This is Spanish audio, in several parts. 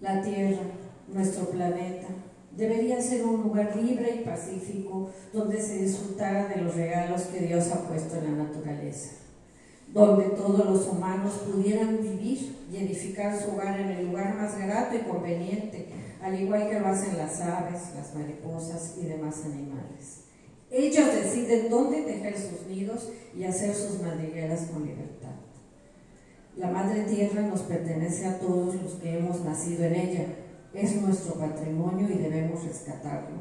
La Tierra, nuestro planeta, debería ser un lugar libre y pacífico donde se disfrutara de los regalos que Dios ha puesto en la naturaleza, donde todos los humanos pudieran vivir y edificar su hogar en el lugar más grato y conveniente, al igual que lo hacen las aves, las mariposas y demás animales. Ellos deciden dónde tejer sus nidos y hacer sus madrigueras con libertad. La Madre Tierra nos pertenece a todos los que hemos nacido en ella. Es nuestro patrimonio y debemos rescatarlo,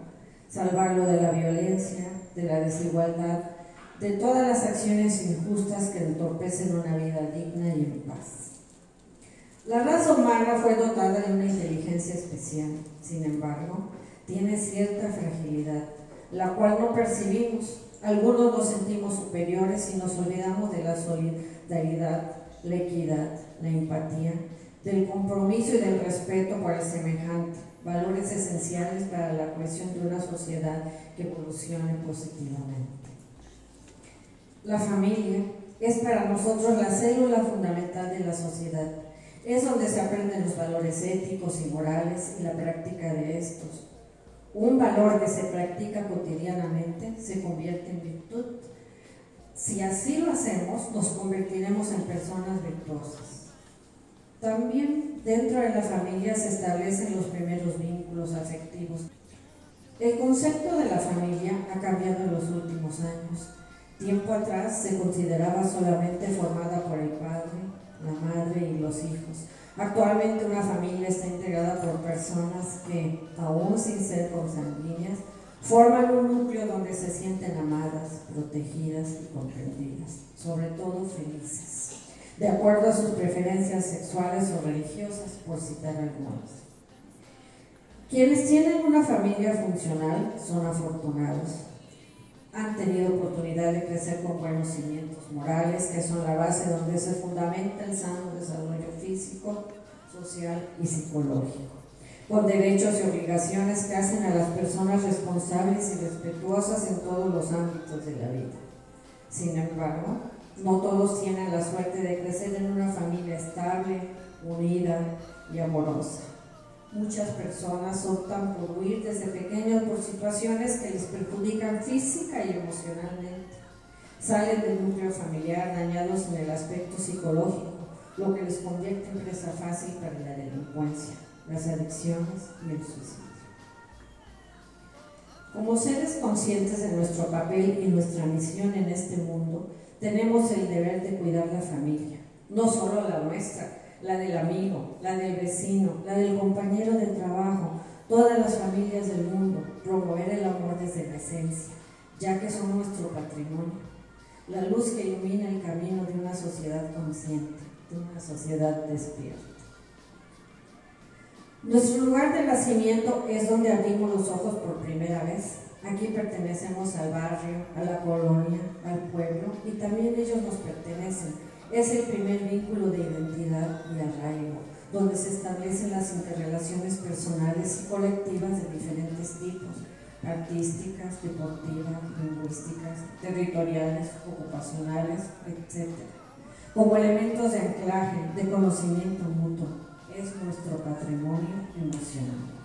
salvarlo de la violencia, de la desigualdad, de todas las acciones injustas que entorpecen una vida digna y en paz. La raza humana fue dotada de una inteligencia especial, sin embargo, tiene cierta fragilidad la cual no percibimos. Algunos nos sentimos superiores y nos olvidamos de la solidaridad, la equidad, la empatía, del compromiso y del respeto por el semejante, valores esenciales para la cohesión de una sociedad que evolucione positivamente. La familia es para nosotros la célula fundamental de la sociedad. Es donde se aprenden los valores éticos y morales y la práctica de estos un valor que se practica cotidianamente se convierte en virtud. Si así lo hacemos, nos convertiremos en personas virtuosas. También dentro de la familia se establecen los primeros vínculos afectivos. El concepto de la familia ha cambiado en los últimos años. Tiempo atrás se consideraba solamente formada por el padre, la madre y los hijos. Actualmente una familia está integrada por personas que, aún sin ser consanguíneas, forman un núcleo donde se sienten amadas, protegidas y comprendidas, sobre todo felices, de acuerdo a sus preferencias sexuales o religiosas, por citar algunas. Quienes tienen una familia funcional son afortunados. Han tenido oportunidad de crecer con buenos cimientos morales, que son la base donde se fundamenta el sano desarrollo físico, social y psicológico, con derechos y obligaciones que hacen a las personas responsables y respetuosas en todos los ámbitos de la vida. Sin embargo, no todos tienen la suerte de crecer en una familia estable, unida y amorosa. Muchas personas optan por huir desde pequeños por situaciones que les perjudican física y emocionalmente. Salen del núcleo familiar dañados en el aspecto psicológico lo que les convierte en presa fácil para la delincuencia, las adicciones y el suicidio. Como seres conscientes de nuestro papel y nuestra misión en este mundo, tenemos el deber de cuidar la familia, no solo la nuestra, la del amigo, la del vecino, la del compañero de trabajo, todas las familias del mundo, promover el amor desde la esencia, ya que son nuestro patrimonio, la luz que ilumina el camino de una sociedad consciente de una sociedad despierta. Nuestro lugar de nacimiento es donde abrimos los ojos por primera vez. Aquí pertenecemos al barrio, a la colonia, al pueblo y también ellos nos pertenecen. Es el primer vínculo de identidad y arraigo, donde se establecen las interrelaciones personales y colectivas de diferentes tipos, artísticas, deportivas, lingüísticas, territoriales, ocupacionales, etc como elementos de anclaje, de conocimiento mutuo. Es nuestro patrimonio emocional.